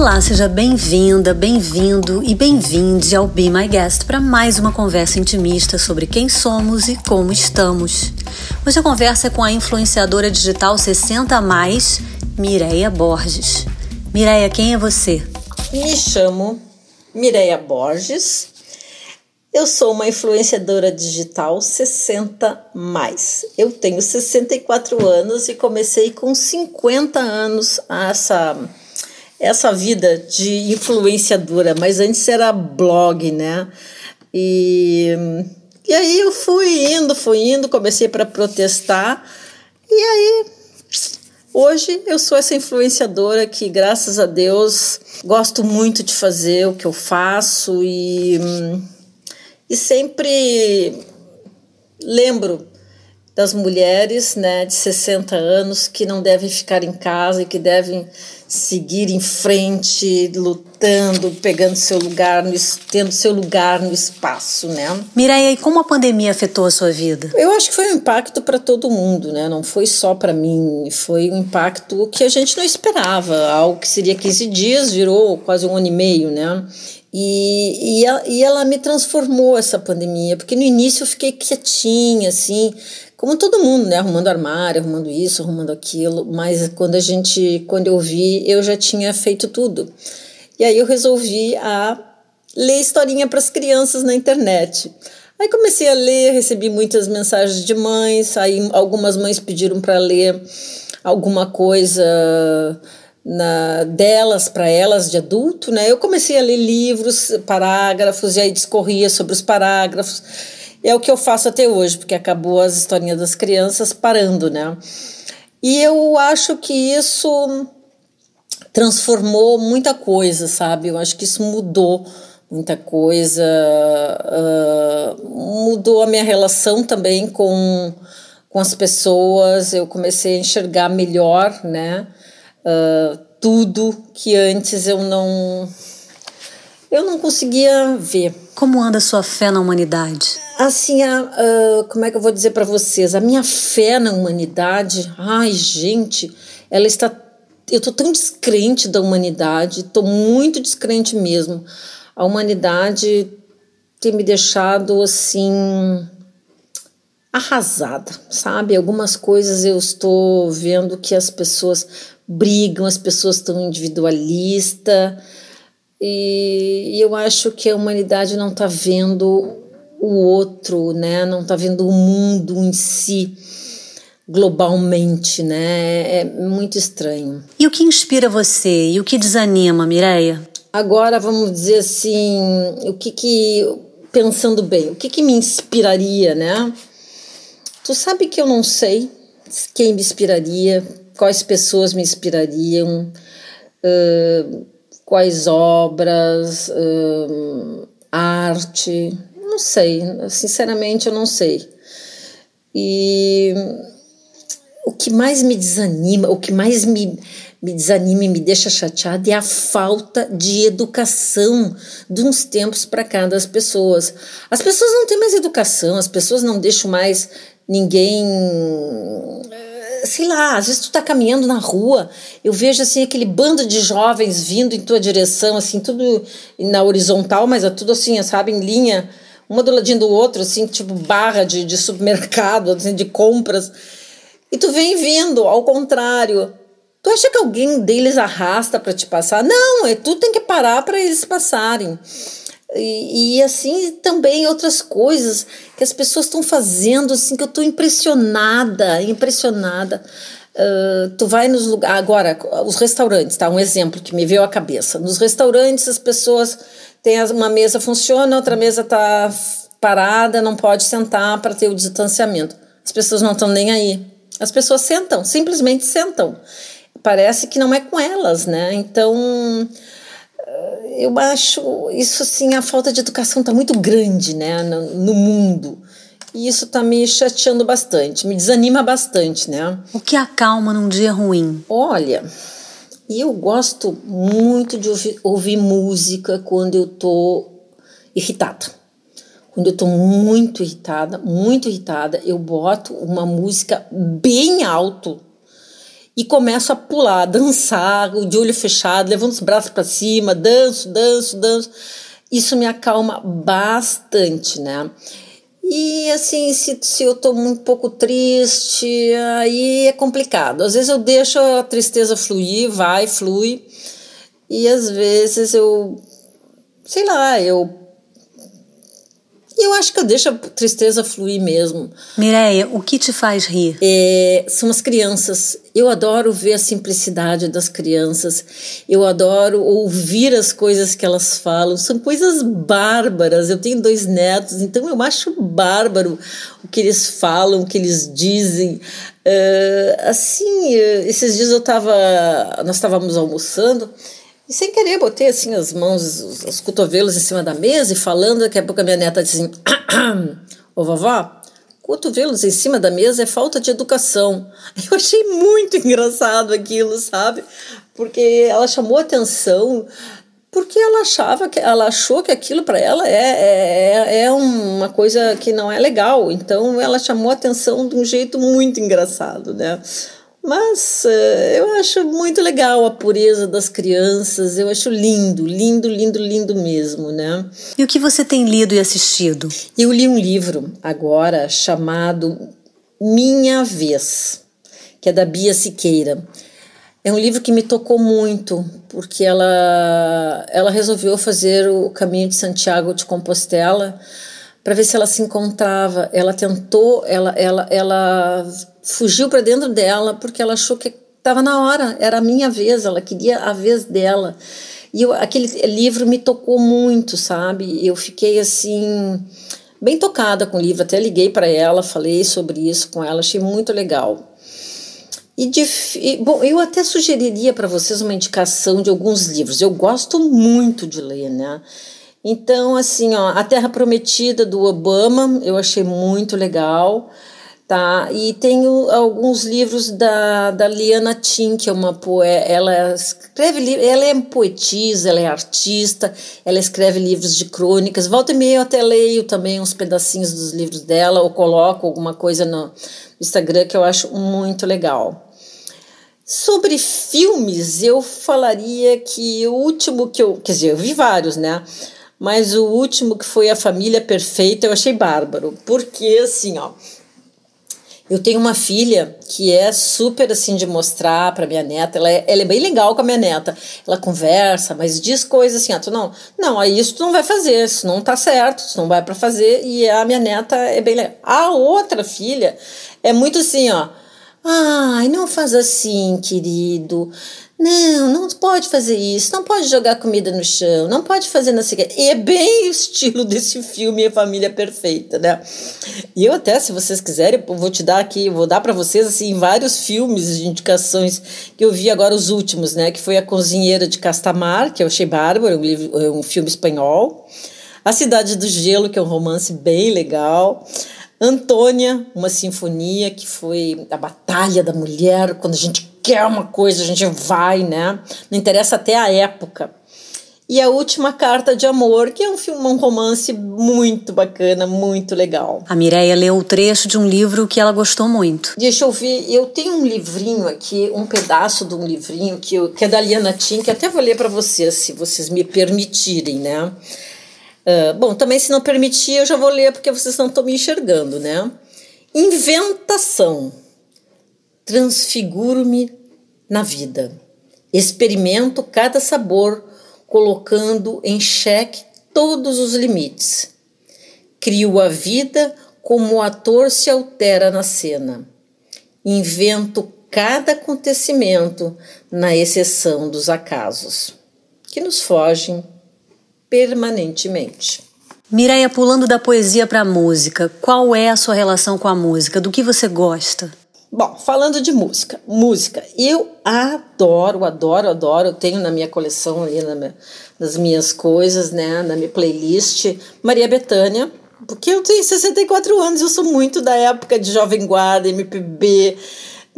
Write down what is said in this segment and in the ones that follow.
Olá, seja bem-vinda, bem-vindo e bem-vinde ao Be My Guest para mais uma conversa intimista sobre quem somos e como estamos. Hoje a conversa é com a influenciadora digital 60 a mais, Mireia Borges. Mireia, quem é você? Me chamo Mireia Borges. Eu sou uma influenciadora digital 60 mais. Eu tenho 64 anos e comecei com 50 anos essa essa vida de influenciadora, mas antes era blog, né? E, e aí eu fui indo, fui indo, comecei para protestar, e aí hoje eu sou essa influenciadora que, graças a Deus, gosto muito de fazer o que eu faço e, e sempre lembro das mulheres né, de 60 anos que não devem ficar em casa e que devem seguir em frente, lutando, pegando seu lugar, no, tendo seu lugar no espaço, né? Mireia, e como a pandemia afetou a sua vida? Eu acho que foi um impacto para todo mundo, né? Não foi só para mim, foi um impacto que a gente não esperava. Algo que seria 15 dias virou quase um ano e meio, né? E, e, ela, e ela me transformou essa pandemia, porque no início eu fiquei quietinha, assim, como todo mundo, né? Arrumando armário, arrumando isso, arrumando aquilo. Mas quando a gente, quando eu vi, eu já tinha feito tudo. E aí eu resolvi a ler historinha para as crianças na internet. Aí comecei a ler, recebi muitas mensagens de mães, aí algumas mães pediram para ler alguma coisa na, delas para elas de adulto, né? Eu comecei a ler livros, parágrafos e aí discorria sobre os parágrafos. É o que eu faço até hoje, porque acabou as historinhas das crianças parando, né? E eu acho que isso transformou muita coisa, sabe? Eu acho que isso mudou muita coisa, uh, mudou a minha relação também com, com as pessoas. Eu comecei a enxergar melhor, né? Uh, tudo que antes eu não eu não conseguia ver. Como anda a sua fé na humanidade? Assim, a, como é que eu vou dizer para vocês? A minha fé na humanidade, ai, gente, ela está. Eu tô tão descrente da humanidade, tô muito descrente mesmo. A humanidade tem me deixado assim arrasada, sabe? Algumas coisas eu estou vendo que as pessoas brigam, as pessoas estão individualistas, e, e eu acho que a humanidade não está vendo o outro, né? Não está vendo o mundo em si globalmente, né? É muito estranho. E o que inspira você e o que desanima, Mireia? Agora vamos dizer assim, o que que pensando bem, o que que me inspiraria, né? Tu sabe que eu não sei quem me inspiraria, quais pessoas me inspirariam, uh, quais obras, uh, arte, sei, sinceramente eu não sei. E o que mais me desanima, o que mais me, me desanima e me deixa chateada é a falta de educação de uns tempos para cá das pessoas. As pessoas não têm mais educação, as pessoas não deixam mais ninguém sei lá, às vezes tu tá caminhando na rua, eu vejo assim aquele bando de jovens vindo em tua direção, assim, tudo na horizontal, mas é tudo assim, sabe, em linha, uma do ladinho do outro, assim, tipo barra de, de supermercado, assim, de compras. E tu vem vindo, ao contrário. Tu acha que alguém deles arrasta para te passar? Não, é tu tem que parar para eles passarem. E, e, assim também outras coisas que as pessoas estão fazendo, assim, que eu estou impressionada, impressionada. Uh, tu vai nos lugares. Agora, os restaurantes, tá? Um exemplo que me veio à cabeça. Nos restaurantes, as pessoas têm uma mesa funciona, outra mesa está parada, não pode sentar para ter o distanciamento. As pessoas não estão nem aí. As pessoas sentam, simplesmente sentam. Parece que não é com elas, né? Então, eu acho isso assim, a falta de educação está muito grande, né, no, no mundo. E isso está me chateando bastante, me desanima bastante, né? O que acalma num dia ruim? Olha, eu gosto muito de ouvir, ouvir música quando eu tô irritada. Quando eu tô muito irritada, muito irritada, eu boto uma música bem alto e começo a pular, a dançar, de olho fechado, levando os braços para cima, danço, danço, danço. Isso me acalma bastante, né? E assim, se, se eu tô um pouco triste, aí é complicado. Às vezes eu deixo a tristeza fluir, vai, flui. E às vezes eu, sei lá, eu e eu acho que eu deixo a tristeza fluir mesmo. Mireia, o que te faz rir? É, são as crianças. Eu adoro ver a simplicidade das crianças. Eu adoro ouvir as coisas que elas falam. São coisas bárbaras. Eu tenho dois netos, então eu acho bárbaro o que eles falam, o que eles dizem. Uh, assim, uh, esses dias eu tava, nós estávamos almoçando e sem querer, botei assim as mãos, os, os cotovelos em cima da mesa e falando. Daqui a pouco a minha neta disse assim: Ô vovó, cotovelos em cima da mesa é falta de educação. Eu achei muito engraçado aquilo, sabe? Porque ela chamou atenção porque ela achava que ela achou que aquilo para ela é, é, é uma coisa que não é legal. Então ela chamou atenção de um jeito muito engraçado, né? Mas uh, eu acho muito legal a pureza das crianças, eu acho lindo, lindo, lindo, lindo mesmo, né? E o que você tem lido e assistido? Eu li um livro agora chamado Minha Vez, que é da Bia Siqueira. É um livro que me tocou muito, porque ela, ela resolveu fazer o caminho de Santiago de Compostela para ver se ela se encontrava. Ela tentou, ela, ela, ela fugiu para dentro dela porque ela achou que estava na hora, era a minha vez, ela queria a vez dela. E eu, aquele livro me tocou muito, sabe? Eu fiquei assim bem tocada com o livro, até liguei para ela, falei sobre isso com ela, achei muito legal. E, de, e bom, eu até sugeriria para vocês uma indicação de alguns livros. Eu gosto muito de ler, né? Então, assim, ó, A Terra Prometida do Obama, eu achei muito legal. Tá? E tenho alguns livros da, da Liana Tim, que é uma poeta, ela escreve ela é poetisa, ela é artista, ela escreve livros de crônicas. Volta e meia eu até leio também uns pedacinhos dos livros dela, ou coloco alguma coisa no Instagram que eu acho muito legal. Sobre filmes, eu falaria que o último que eu. Quer dizer, eu vi vários, né? Mas o último que foi A Família Perfeita eu achei bárbaro. Porque, assim, ó eu tenho uma filha que é super assim de mostrar para minha neta. Ela é, ela é bem legal com a minha neta. Ela conversa, mas diz coisas assim: ah, tu não, não, aí isso tu não vai fazer, isso não tá certo, isso não vai para fazer. E a minha neta é bem legal. A outra filha é muito assim, ó. Ai, não faz assim, querido. Não, não pode fazer isso, não pode jogar comida no chão, não pode fazer não sei o E é bem o estilo desse filme A Família Perfeita, né? E eu até, se vocês quiserem, vou te dar aqui, vou dar para vocês, assim, vários filmes de indicações que eu vi agora, os últimos, né? Que foi A Cozinheira de Castamar, que eu achei bárbaro, um, livro, é um filme espanhol. A Cidade do Gelo, que é um romance bem legal. Antônia, uma sinfonia que foi a batalha da mulher, quando a gente quer uma coisa, a gente vai, né? Não interessa até a época. E a última carta de amor, que é um filme, um romance muito bacana, muito legal. A Mireia leu o trecho de um livro que ela gostou muito. Deixa eu ver, eu tenho um livrinho aqui, um pedaço de um livrinho que, eu, que é da Liana Tim, que até vou ler para vocês, se vocês me permitirem, né? Uh, bom, também se não permitir, eu já vou ler porque vocês não estão me enxergando, né? Inventação. Transfiguro-me na vida. Experimento cada sabor, colocando em xeque todos os limites. Crio a vida como o ator se altera na cena. Invento cada acontecimento na exceção dos acasos, que nos fogem permanentemente. Mireia, pulando da poesia para a música, qual é a sua relação com a música? Do que você gosta? Bom, falando de música, música, eu adoro, adoro, adoro. Eu tenho na minha coleção ali, na minha, nas minhas coisas, né, na minha playlist, Maria Bethânia, porque eu tenho 64 anos, eu sou muito da época de Jovem Guarda, MPB,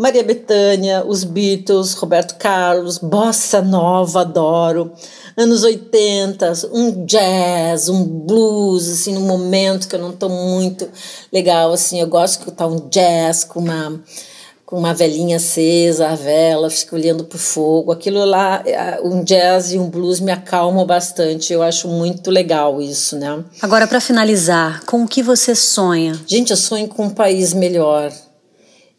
Maria Bethânia, os Beatles, Roberto Carlos, Bossa Nova, adoro anos 80, um jazz, um blues, assim, num momento que eu não estou muito legal, assim, eu gosto de escutar um jazz com uma com uma velhinha acesa, a vela, fico olhando pro fogo. Aquilo lá, um jazz e um blues me acalmam bastante. Eu acho muito legal isso, né? Agora, para finalizar, com o que você sonha? Gente, eu sonho com um país melhor.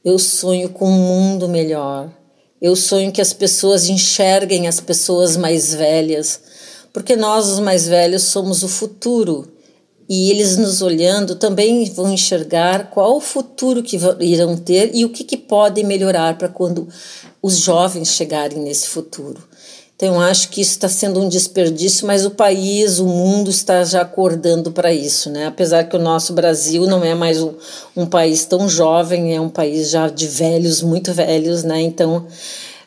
Eu sonho com um mundo melhor. Eu sonho que as pessoas enxerguem as pessoas mais velhas, porque nós, os mais velhos, somos o futuro e eles nos olhando também vão enxergar qual o futuro que irão ter e o que, que podem melhorar para quando os jovens chegarem nesse futuro. Então, acho que isso está sendo um desperdício, mas o país, o mundo está já acordando para isso, né? Apesar que o nosso Brasil não é mais um, um país tão jovem, é um país já de velhos, muito velhos, né? Então,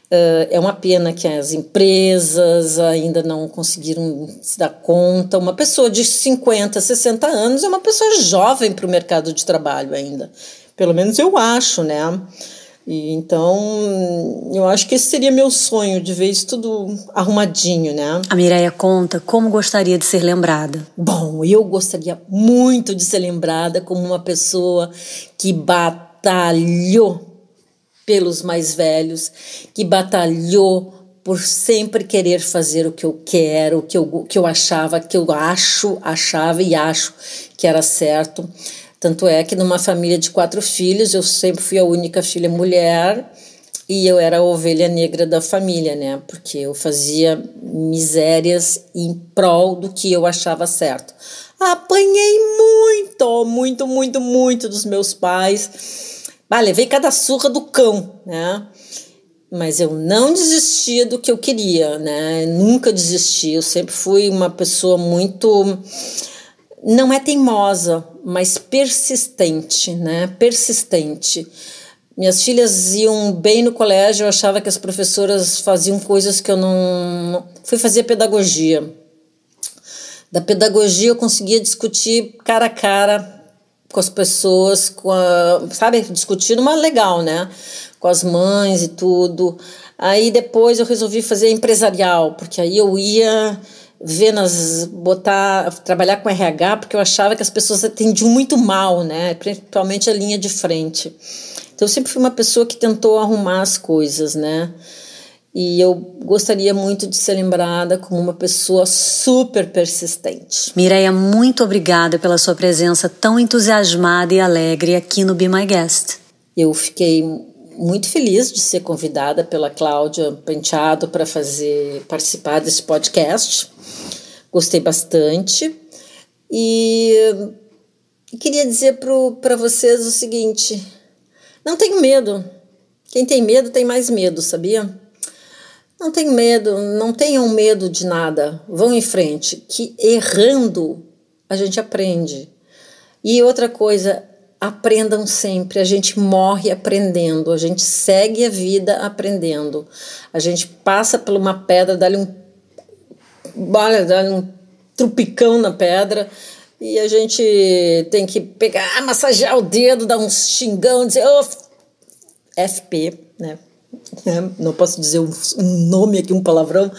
Uh, é uma pena que as empresas ainda não conseguiram se dar conta. Uma pessoa de 50, 60 anos é uma pessoa jovem para o mercado de trabalho ainda. Pelo menos eu acho, né? E, então, eu acho que esse seria meu sonho, de ver isso tudo arrumadinho, né? A Mireia conta como gostaria de ser lembrada. Bom, eu gostaria muito de ser lembrada como uma pessoa que batalhou pelos mais velhos, que batalhou por sempre querer fazer o que eu quero, o que eu, que eu achava, que eu acho, achava e acho que era certo. Tanto é que numa família de quatro filhos, eu sempre fui a única filha mulher e eu era a ovelha negra da família, né? Porque eu fazia misérias em prol do que eu achava certo. Apanhei muito, muito, muito, muito dos meus pais Bah, levei cada surra do cão, né? Mas eu não desistia do que eu queria, né? Nunca desisti. Eu sempre fui uma pessoa muito. Não é teimosa, mas persistente, né? Persistente. Minhas filhas iam bem no colégio, eu achava que as professoras faziam coisas que eu não. Fui fazer pedagogia. Da pedagogia eu conseguia discutir cara a cara com as pessoas, com a, sabe, discutindo uma legal, né? Com as mães e tudo. Aí depois eu resolvi fazer empresarial, porque aí eu ia ver nas botar trabalhar com RH, porque eu achava que as pessoas atendiam muito mal, né? Principalmente a linha de frente. Então eu sempre fui uma pessoa que tentou arrumar as coisas, né? E eu gostaria muito de ser lembrada como uma pessoa super persistente. Mireia, muito obrigada pela sua presença tão entusiasmada e alegre aqui no Be My Guest. Eu fiquei muito feliz de ser convidada pela Cláudia Penteado para fazer participar desse podcast. Gostei bastante. E queria dizer para vocês o seguinte: não tenho medo. Quem tem medo tem mais medo, sabia? Não tenham medo, não tenham medo de nada. Vão em frente, que errando a gente aprende. E outra coisa, aprendam sempre. A gente morre aprendendo, a gente segue a vida aprendendo. A gente passa por uma pedra, dá-lhe um, dá um trupicão na pedra e a gente tem que pegar, massagear o dedo, dar um xingão, dizer oh, FP, né? Não posso dizer um nome aqui, um palavrão.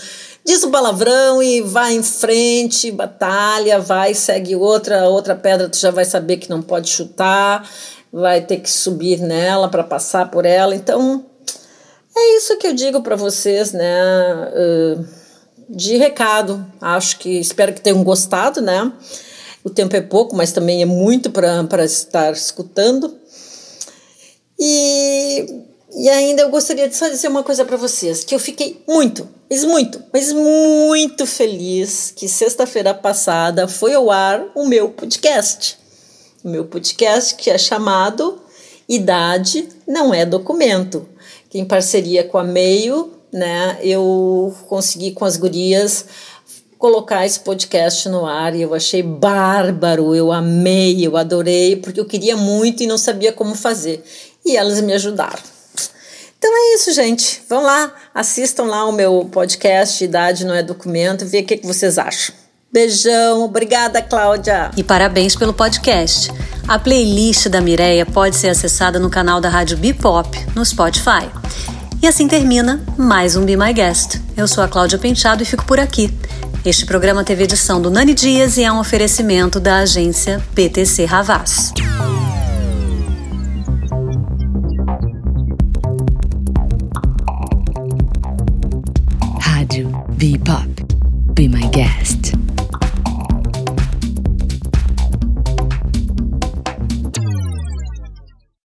Diz um palavrão e vai em frente, batalha, vai, segue outra, outra pedra, tu já vai saber que não pode chutar, vai ter que subir nela para passar por ela. Então, é isso que eu digo para vocês, né? Uh, de recado. Acho que espero que tenham gostado, né? O tempo é pouco, mas também é muito para estar escutando. E e ainda eu gostaria de só dizer uma coisa para vocês, que eu fiquei muito, mas muito, mas muito feliz que sexta-feira passada foi ao ar o meu podcast. O meu podcast que é chamado Idade não é documento. Que em parceria com a Meio, né, eu consegui com as gurias colocar esse podcast no ar e eu achei bárbaro, eu amei, eu adorei, porque eu queria muito e não sabia como fazer. E elas me ajudaram. Então é isso, gente. Vão lá, assistam lá o meu podcast Idade Não é Documento, vê o que, vocês acham. Beijão, obrigada, Cláudia. E parabéns pelo podcast. A playlist da Mireia pode ser acessada no canal da Rádio Bipop, no Spotify. E assim termina mais um Be My Guest. Eu sou a Cláudia Penteado e fico por aqui. Este programa teve edição do Nani Dias e é um oferecimento da agência PTC Ravaz. Rádio. Be Pop. Be My Guest.